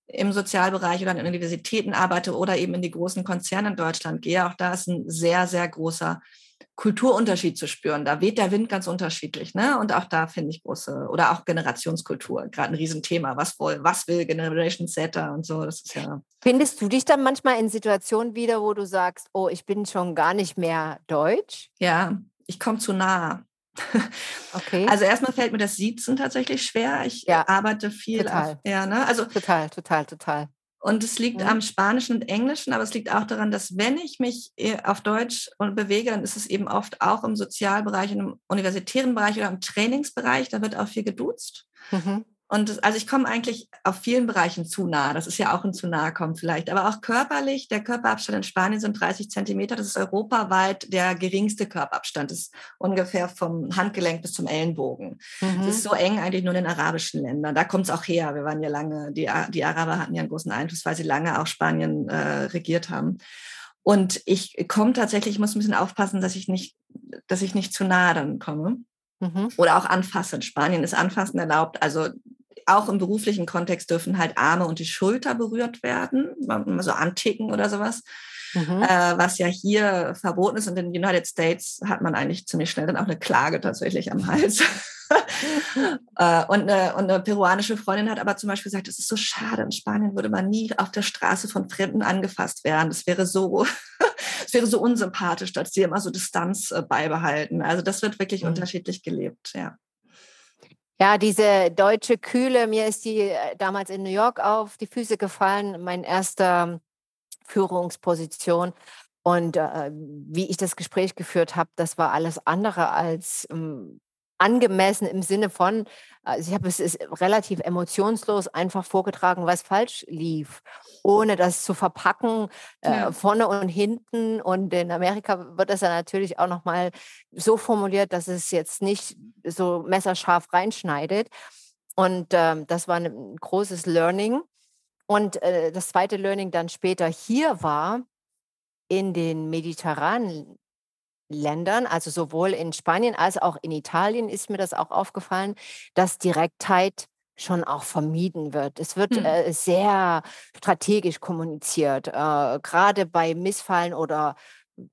Speaker 1: im Sozialbereich oder an Universitäten arbeite oder eben in die großen Konzerne in Deutschland gehe. Auch da ist ein sehr, sehr großer Kulturunterschied zu spüren. Da weht der Wind ganz unterschiedlich. Ne? Und auch da finde ich große, oder auch Generationskultur, gerade ein Riesenthema. Was, wohl, was will Generation Setter und so, das ist ja.
Speaker 2: Findest du dich dann manchmal in Situationen wieder, wo du sagst, oh, ich bin schon gar nicht mehr deutsch?
Speaker 1: Ja, ich komme zu nah. Okay. Also erstmal fällt mir das Siezen tatsächlich schwer. Ich ja, arbeite viel
Speaker 2: total.
Speaker 1: Auf, ja, ne?
Speaker 2: also, total, total, total.
Speaker 1: Und es liegt mhm. am Spanischen und Englischen, aber es liegt auch daran, dass wenn ich mich äh, auf Deutsch bewege, dann ist es eben oft auch im Sozialbereich, im universitären Bereich oder im Trainingsbereich, da wird auch viel geduzt. Mhm. Und das, also ich komme eigentlich auf vielen Bereichen zu nah. Das ist ja auch ein zu nahe kommen vielleicht. Aber auch körperlich, der Körperabstand in Spanien sind 30 Zentimeter. Das ist europaweit der geringste Körperabstand. Das ist ungefähr vom Handgelenk bis zum Ellenbogen. Mhm. Das ist so eng eigentlich nur in den arabischen Ländern. Da kommt es auch her. Wir waren ja lange, die, die Araber hatten ja einen großen Einfluss, weil sie lange auch Spanien äh, regiert haben. Und ich komme tatsächlich, ich muss ein bisschen aufpassen, dass ich nicht, dass ich nicht zu nah dann komme. Mhm. Oder auch anfassen. In Spanien ist Anfassen erlaubt. Also auch im beruflichen Kontext dürfen halt Arme und die Schulter berührt werden, so anticken oder sowas. Mhm. Äh, was ja hier verboten ist. Und in den United States hat man eigentlich ziemlich schnell dann auch eine Klage tatsächlich am Hals. äh, und, eine, und, eine, peruanische Freundin hat aber zum Beispiel gesagt, es ist so schade, in Spanien würde man nie auf der Straße von Fremden angefasst werden. Das wäre so, es wäre so unsympathisch, dass sie immer so Distanz äh, beibehalten. Also das wird wirklich mhm. unterschiedlich gelebt, ja.
Speaker 2: Ja, diese deutsche Kühle, mir ist die äh, damals in New York auf die Füße gefallen, mein erster Führungsposition. Und äh, wie ich das Gespräch geführt habe, das war alles andere als ähm, angemessen im Sinne von, also ich habe es ist relativ emotionslos einfach vorgetragen, was falsch lief, ohne das zu verpacken, äh, vorne und hinten. Und in Amerika wird das ja natürlich auch nochmal so formuliert, dass es jetzt nicht so messerscharf reinschneidet. Und ähm, das war ein großes Learning. Und äh, das zweite Learning dann später hier war, in den mediterranen Ländern, also sowohl in Spanien als auch in Italien ist mir das auch aufgefallen, dass Direktheit schon auch vermieden wird. Es wird hm. äh, sehr strategisch kommuniziert, äh, gerade bei Missfallen oder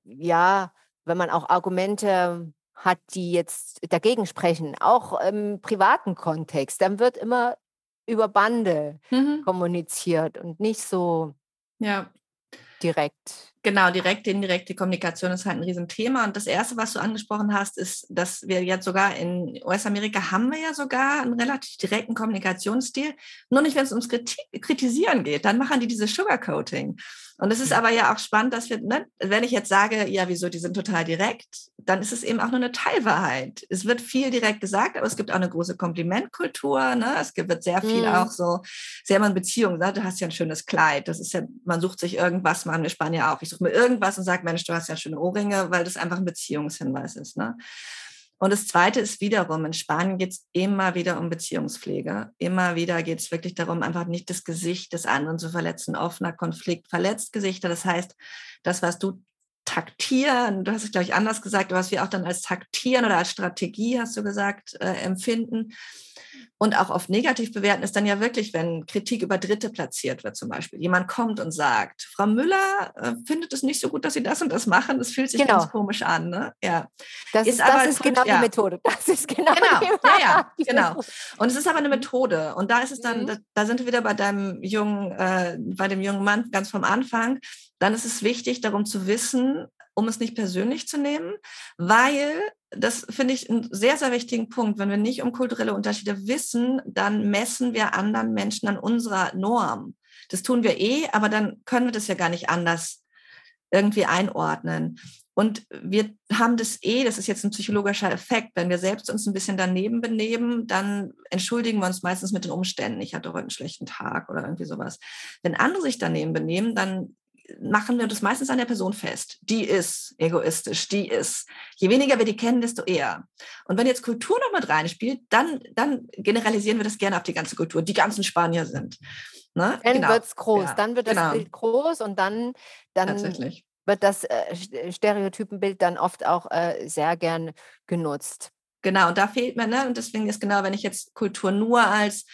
Speaker 2: ja, wenn man auch Argumente hat, die jetzt dagegen sprechen, auch im privaten Kontext, dann wird immer über Bande mhm. kommuniziert und nicht so ja. direkt.
Speaker 1: Genau, direkte, indirekte Kommunikation ist halt ein Riesenthema. Und das Erste, was du angesprochen hast, ist, dass wir jetzt sogar in US-Amerika haben wir ja sogar einen relativ direkten Kommunikationsstil. Nur nicht, wenn es ums Kritisieren geht. Dann machen die diese Sugarcoating. Und es ist aber ja auch spannend, dass wir, ne, wenn ich jetzt sage, ja, wieso, die sind total direkt, dann ist es eben auch nur eine Teilwahrheit. Es wird viel direkt gesagt, aber es gibt auch eine große Komplimentkultur. Ne? Es wird sehr viel mhm. auch so, sehr mal in Beziehungen, ne? du hast ja ein schönes Kleid. Das ist ja, man sucht sich irgendwas, machen wir Spanier auch. Ich suche mir irgendwas und sage, Mensch, du hast ja schöne Ohrringe, weil das einfach ein Beziehungshinweis ist. Ne? Und das Zweite ist wiederum, in Spanien geht es immer wieder um Beziehungspflege. Immer wieder geht es wirklich darum, einfach nicht das Gesicht des anderen zu verletzen. Offener Konflikt verletzt Gesichter. Das heißt, das, was du taktieren, du hast es, glaube ich, anders gesagt, was wir auch dann als taktieren oder als Strategie, hast du gesagt, äh, empfinden, und auch oft negativ bewerten ist dann ja wirklich, wenn Kritik über Dritte platziert wird zum Beispiel. Jemand kommt und sagt, Frau Müller äh, findet es nicht so gut, dass Sie das und das machen. Das fühlt sich genau. ganz komisch an. Ne? Ja.
Speaker 2: Das ist, das ist genau ja. die Methode. Das ist genau,
Speaker 1: genau. Ja, ja, genau. Und es ist aber eine mhm. Methode. Und da ist es dann, mhm. da, da, sind wir wieder bei deinem jungen, äh, bei dem jungen Mann ganz vom Anfang. Dann ist es wichtig, darum zu wissen, um es nicht persönlich zu nehmen, weil das finde ich einen sehr, sehr wichtigen Punkt. Wenn wir nicht um kulturelle Unterschiede wissen, dann messen wir anderen Menschen an unserer Norm. Das tun wir eh, aber dann können wir das ja gar nicht anders irgendwie einordnen. Und wir haben das eh, das ist jetzt ein psychologischer Effekt. Wenn wir selbst uns ein bisschen daneben benehmen, dann entschuldigen wir uns meistens mit den Umständen. Ich hatte heute einen schlechten Tag oder irgendwie sowas. Wenn andere sich daneben benehmen, dann machen wir das meistens an der Person fest. Die ist egoistisch, die ist. Je weniger wir die kennen, desto eher. Und wenn jetzt Kultur noch mit reinspielt, dann, dann generalisieren wir das gerne auf die ganze Kultur. Die ganzen Spanier sind.
Speaker 2: Ne? Dann genau. wird es groß, ja, dann wird das genau. Bild groß und dann, dann wird das äh, Stereotypenbild dann oft auch äh, sehr gern genutzt.
Speaker 1: Genau, und da fehlt mir, ne? Und deswegen ist genau, wenn ich jetzt Kultur nur als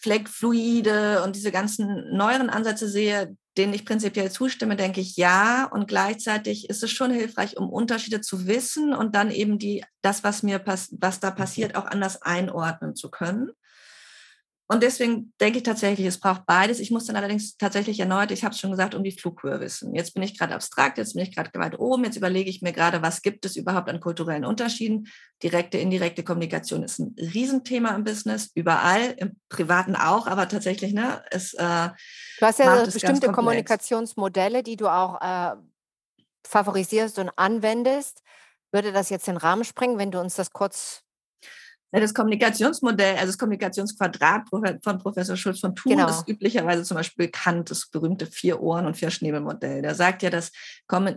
Speaker 1: Fleckfluide und diese ganzen neueren Ansätze sehe, denen ich prinzipiell zustimme, denke ich ja. Und gleichzeitig ist es schon hilfreich, um Unterschiede zu wissen und dann eben die, das, was mir was da passiert, auch anders einordnen zu können. Und deswegen denke ich tatsächlich, es braucht beides. Ich muss dann allerdings tatsächlich erneut, ich habe es schon gesagt, um die Flughöhe wissen. Jetzt bin ich gerade abstrakt, jetzt bin ich gerade weit oben, jetzt überlege ich mir gerade, was gibt es überhaupt an kulturellen Unterschieden. Direkte, indirekte Kommunikation ist ein Riesenthema im Business, überall, im Privaten auch, aber tatsächlich, ne, es äh,
Speaker 2: Du hast ja so bestimmte Kommunikationsmodelle, die du auch äh, favorisierst und anwendest. Würde das jetzt den Rahmen sprengen, wenn du uns das kurz
Speaker 1: das Kommunikationsmodell, also das Kommunikationsquadrat von Professor Schulz von Thun genau. ist üblicherweise zum Beispiel bekannt, das berühmte Vier Ohren- und Vier-Schnäbel-Modell. Der sagt ja, dass,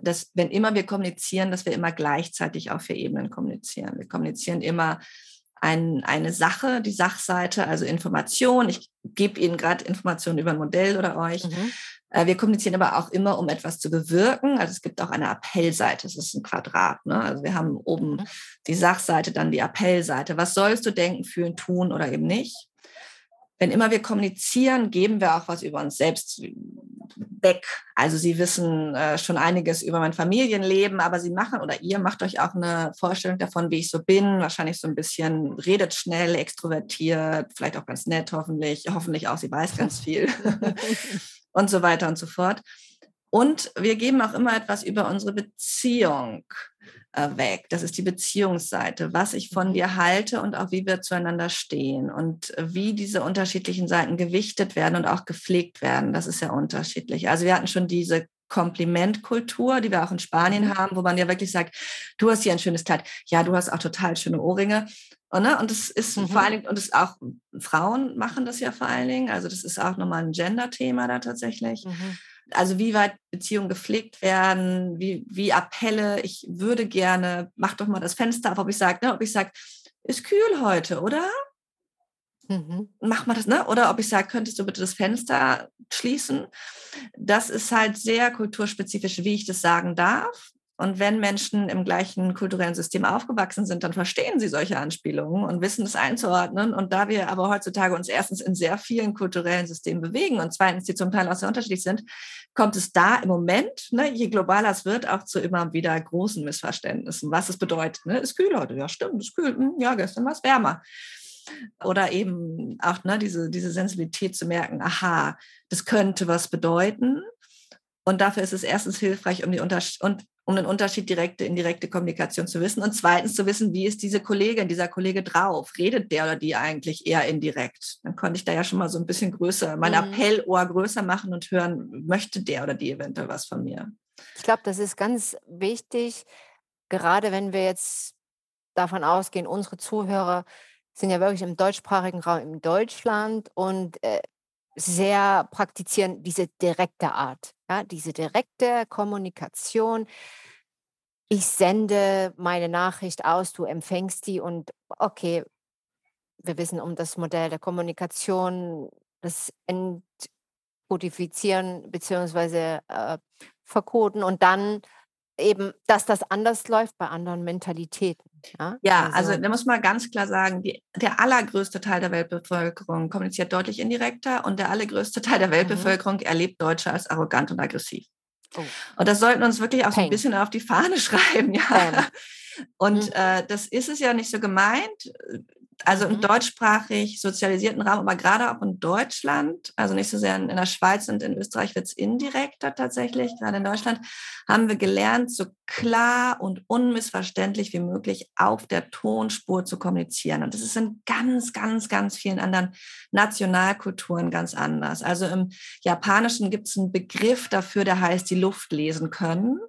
Speaker 1: dass wenn immer wir kommunizieren, dass wir immer gleichzeitig auf vier Ebenen kommunizieren. Wir kommunizieren immer ein, eine Sache, die Sachseite, also Information. Ich gebe Ihnen gerade Informationen über ein Modell oder euch. Mhm. Äh, wir kommunizieren aber auch immer, um etwas zu bewirken. Also es gibt auch eine Appellseite, das ist ein Quadrat. Ne? Also wir haben oben mhm. die Sachseite, dann die Appellseite. Was sollst du denken, fühlen, tun oder eben nicht? Wenn immer wir kommunizieren, geben wir auch was über uns selbst weg. Also sie wissen äh, schon einiges über mein Familienleben, aber sie machen oder ihr macht euch auch eine Vorstellung davon, wie ich so bin. Wahrscheinlich so ein bisschen redet schnell, extrovertiert, vielleicht auch ganz nett, hoffentlich. Hoffentlich auch, sie weiß ganz viel. und so weiter und so fort. Und wir geben auch immer etwas über unsere Beziehung äh, weg. Das ist die Beziehungsseite, was ich von mhm. dir halte und auch wie wir zueinander stehen und wie diese unterschiedlichen Seiten gewichtet werden und auch gepflegt werden. Das ist ja unterschiedlich. Also wir hatten schon diese Komplimentkultur, die wir auch in Spanien mhm. haben, wo man ja wirklich sagt, du hast hier ein schönes Kleid. Ja, du hast auch total schöne Ohrringe. Und, ne, und das ist mhm. vor allen Dingen, und das auch Frauen machen das ja vor allen Dingen. Also das ist auch nochmal ein Gender-Thema da tatsächlich. Mhm. Also wie weit Beziehungen gepflegt werden, wie, wie Appelle, ich würde gerne, mach doch mal das Fenster auf, ob ich sage, ne, ob ich sage, ist kühl heute, oder? Mhm. Mach mal das, ne? Oder ob ich sage, könntest du bitte das Fenster schließen? Das ist halt sehr kulturspezifisch, wie ich das sagen darf. Und wenn Menschen im gleichen kulturellen System aufgewachsen sind, dann verstehen sie solche Anspielungen und wissen es einzuordnen. Und da wir aber heutzutage uns erstens in sehr vielen kulturellen Systemen bewegen und zweitens, die zum Teil auch sehr unterschiedlich sind, kommt es da im Moment, ne, je globaler es wird, auch zu immer wieder großen Missverständnissen, was es bedeutet. Ne? Ist kühl heute? Ja, stimmt, ist kühl. Hm, ja, gestern war es wärmer. Oder eben auch ne, diese, diese Sensibilität zu merken, aha, das könnte was bedeuten. Und dafür ist es erstens hilfreich, um, die Unters und, um den Unterschied direkte, indirekte Kommunikation zu wissen. Und zweitens zu wissen, wie ist diese Kollegin, dieser Kollege drauf? Redet der oder die eigentlich eher indirekt? Dann konnte ich da ja schon mal so ein bisschen größer, mein mhm. Appellohr größer machen und hören, möchte der oder die eventuell was von mir?
Speaker 2: Ich glaube, das ist ganz wichtig, gerade wenn wir jetzt davon ausgehen, unsere Zuhörer sind ja wirklich im deutschsprachigen Raum in Deutschland und äh, sehr praktizieren diese direkte Art, ja, diese direkte Kommunikation. Ich sende meine Nachricht aus, du empfängst die und okay, wir wissen um das Modell der Kommunikation, das Entkodifizieren bzw. Äh, verkoden und dann eben, dass das anders läuft bei anderen Mentalitäten.
Speaker 1: Ja, ja also, also, da muss man ganz klar sagen, die, der allergrößte Teil der Weltbevölkerung kommuniziert deutlich indirekter und der allergrößte Teil der mhm. Weltbevölkerung mhm. erlebt Deutsche als arrogant und aggressiv. Oh. Und das sollten wir uns wirklich auch so ein bisschen auf die Fahne schreiben, ja. Und mhm. äh, das ist es ja nicht so gemeint also im mhm. deutschsprachig sozialisierten Raum, aber gerade auch in Deutschland, also nicht so sehr in, in der Schweiz und in Österreich wird es indirekter tatsächlich, gerade in Deutschland, haben wir gelernt, so klar und unmissverständlich wie möglich auf der Tonspur zu kommunizieren. Und das ist in ganz, ganz, ganz vielen anderen Nationalkulturen ganz anders. Also im Japanischen gibt es einen Begriff dafür, der heißt, die Luft lesen können.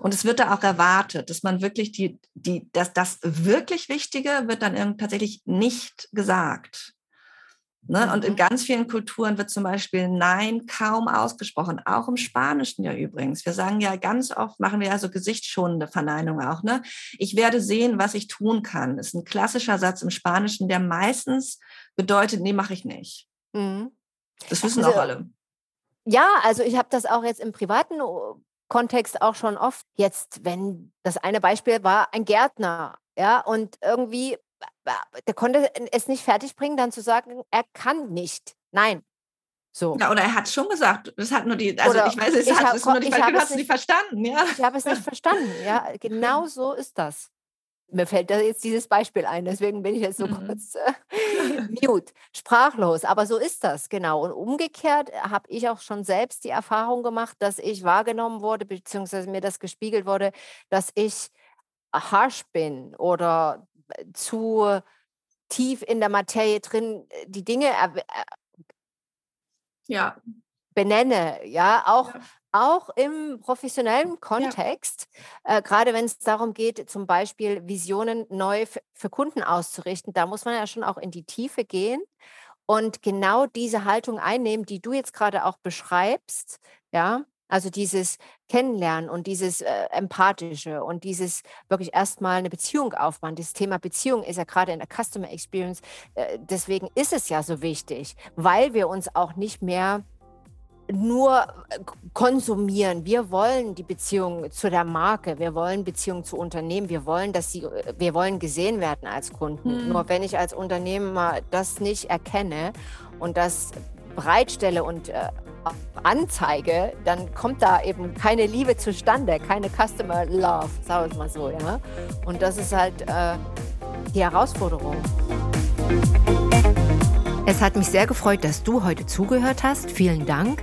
Speaker 1: Und es wird da auch erwartet, dass man wirklich die, die, dass das wirklich Wichtige wird dann tatsächlich nicht gesagt. Ne? Und in mhm. ganz vielen Kulturen wird zum Beispiel Nein kaum ausgesprochen, auch im Spanischen ja übrigens. Wir sagen ja ganz oft, machen wir ja so gesichtsschonende Verneinungen auch. Ne? Ich werde sehen, was ich tun kann. Das ist ein klassischer Satz im Spanischen, der meistens bedeutet, nee, mache ich nicht. Mhm. Das wissen also, auch alle.
Speaker 2: Ja, also ich habe das auch jetzt im privaten Kontext auch schon oft. Jetzt, wenn das eine Beispiel war, ein Gärtner, ja, und irgendwie, der konnte es nicht fertigbringen, dann zu sagen, er kann nicht. Nein. So.
Speaker 1: Ja, oder er hat schon gesagt, das hat nur die, also oder ich weiß, es hat hab, es nur die, ich du hast es nicht verstanden, ja.
Speaker 2: Ich habe es nicht verstanden, ja. Genau so ist das. Mir fällt da jetzt dieses Beispiel ein, deswegen bin ich jetzt so mhm. kurz. Äh, Mute, sprachlos. Aber so ist das, genau. Und umgekehrt habe ich auch schon selbst die Erfahrung gemacht, dass ich wahrgenommen wurde, beziehungsweise mir das gespiegelt wurde, dass ich harsh bin oder äh, zu tief in der Materie drin äh, die Dinge
Speaker 1: ja.
Speaker 2: benenne, ja, auch, ja. Auch im professionellen Kontext, ja. äh, gerade wenn es darum geht, zum Beispiel Visionen neu für Kunden auszurichten, da muss man ja schon auch in die Tiefe gehen und genau diese Haltung einnehmen, die du jetzt gerade auch beschreibst, ja, also dieses Kennenlernen und dieses äh, Empathische und dieses wirklich erstmal eine Beziehung aufbauen. Das Thema Beziehung ist ja gerade in der Customer Experience, äh, deswegen ist es ja so wichtig, weil wir uns auch nicht mehr nur äh, konsumieren. Wir wollen die Beziehung zu der Marke, wir wollen Beziehung zu Unternehmen, wir wollen, dass sie, äh, wir wollen gesehen werden als Kunden. Mhm. Nur wenn ich als Unternehmer das nicht erkenne und das bereitstelle und äh, anzeige, dann kommt da eben keine Liebe zustande, keine Customer Love, sagen wir es mal so, ja. Und das ist halt äh, die Herausforderung.
Speaker 3: Es hat mich sehr gefreut, dass du heute zugehört hast. Vielen Dank.